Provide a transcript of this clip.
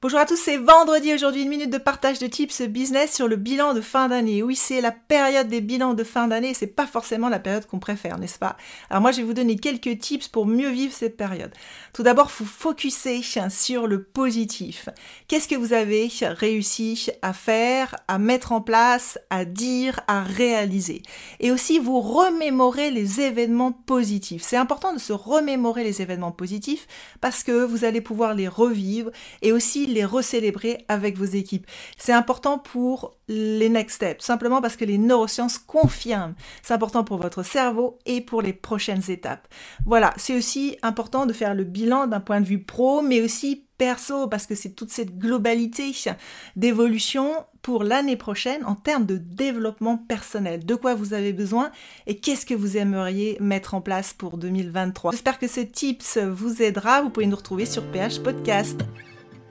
Bonjour à tous, c'est vendredi aujourd'hui, une minute de partage de tips business sur le bilan de fin d'année. Oui, c'est la période des bilans de fin d'année, c'est pas forcément la période qu'on préfère, n'est-ce pas? Alors moi, je vais vous donner quelques tips pour mieux vivre cette période. Tout d'abord, vous focuser sur le positif. Qu'est-ce que vous avez réussi à faire, à mettre en place, à dire, à réaliser? Et aussi, vous remémorer les événements positifs. C'est important de se remémorer les événements positifs parce que vous allez pouvoir les revivre et aussi les recélébrer avec vos équipes. C'est important pour les next steps, simplement parce que les neurosciences confirment. C'est important pour votre cerveau et pour les prochaines étapes. Voilà, c'est aussi important de faire le bilan d'un point de vue pro, mais aussi perso, parce que c'est toute cette globalité d'évolution pour l'année prochaine en termes de développement personnel. De quoi vous avez besoin et qu'est-ce que vous aimeriez mettre en place pour 2023. J'espère que ce tips vous aidera. Vous pouvez nous retrouver sur PH Podcast.